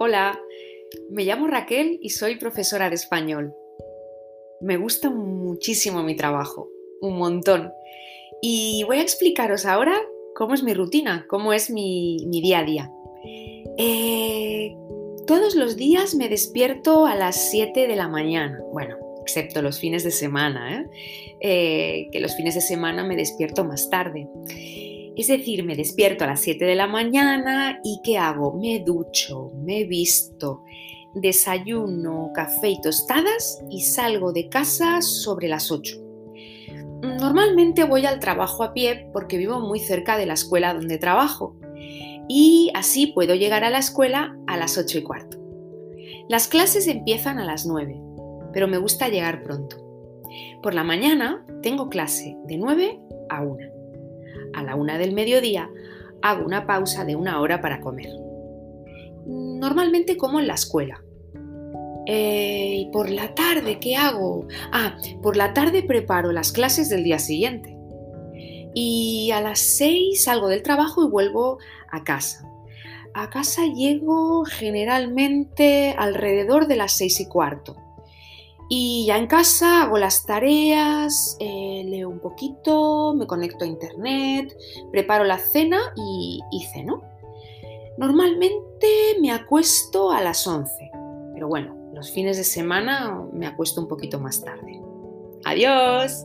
Hola, me llamo Raquel y soy profesora de español. Me gusta muchísimo mi trabajo, un montón. Y voy a explicaros ahora cómo es mi rutina, cómo es mi, día a día. Eh, todos los días me despierto a las 7 de la mañana. Bueno, excepto los fines de semana, ¿eh? Eh, que los fines de semana me despierto más tarde. Es decir, me despierto a las 7 de la mañana y ¿qué hago? Me ducho, me visto, desayuno, café y tostadas y salgo de casa sobre las 8. Normalmente voy al trabajo a pie porque vivo muy cerca de la escuela donde trabajo y así puedo llegar a la escuela a las 8 y cuarto. Las clases empiezan a las 9 pero me gusta llegar pronto. Por la mañana tengo clase de 9 a 1. La 1 del mediodía hago una pausa de una hora para comer. Normalmente como en la escuela. Eh, ¿Y por la tarde qué hago? Ah, por la tarde preparo las clases del día siguiente. Y a las 6 salgo del trabajo y vuelvo a casa. A casa llego generalmente alrededor de las 6 y cuarto. Y ya en casa hago las tareas, eh, leo un poquito, me conecto a internet, preparo la cena y, y ceno. Normalmente me acuesto a las 11, pero bueno, los fines de semana me acuesto un poquito más tarde. Adiós.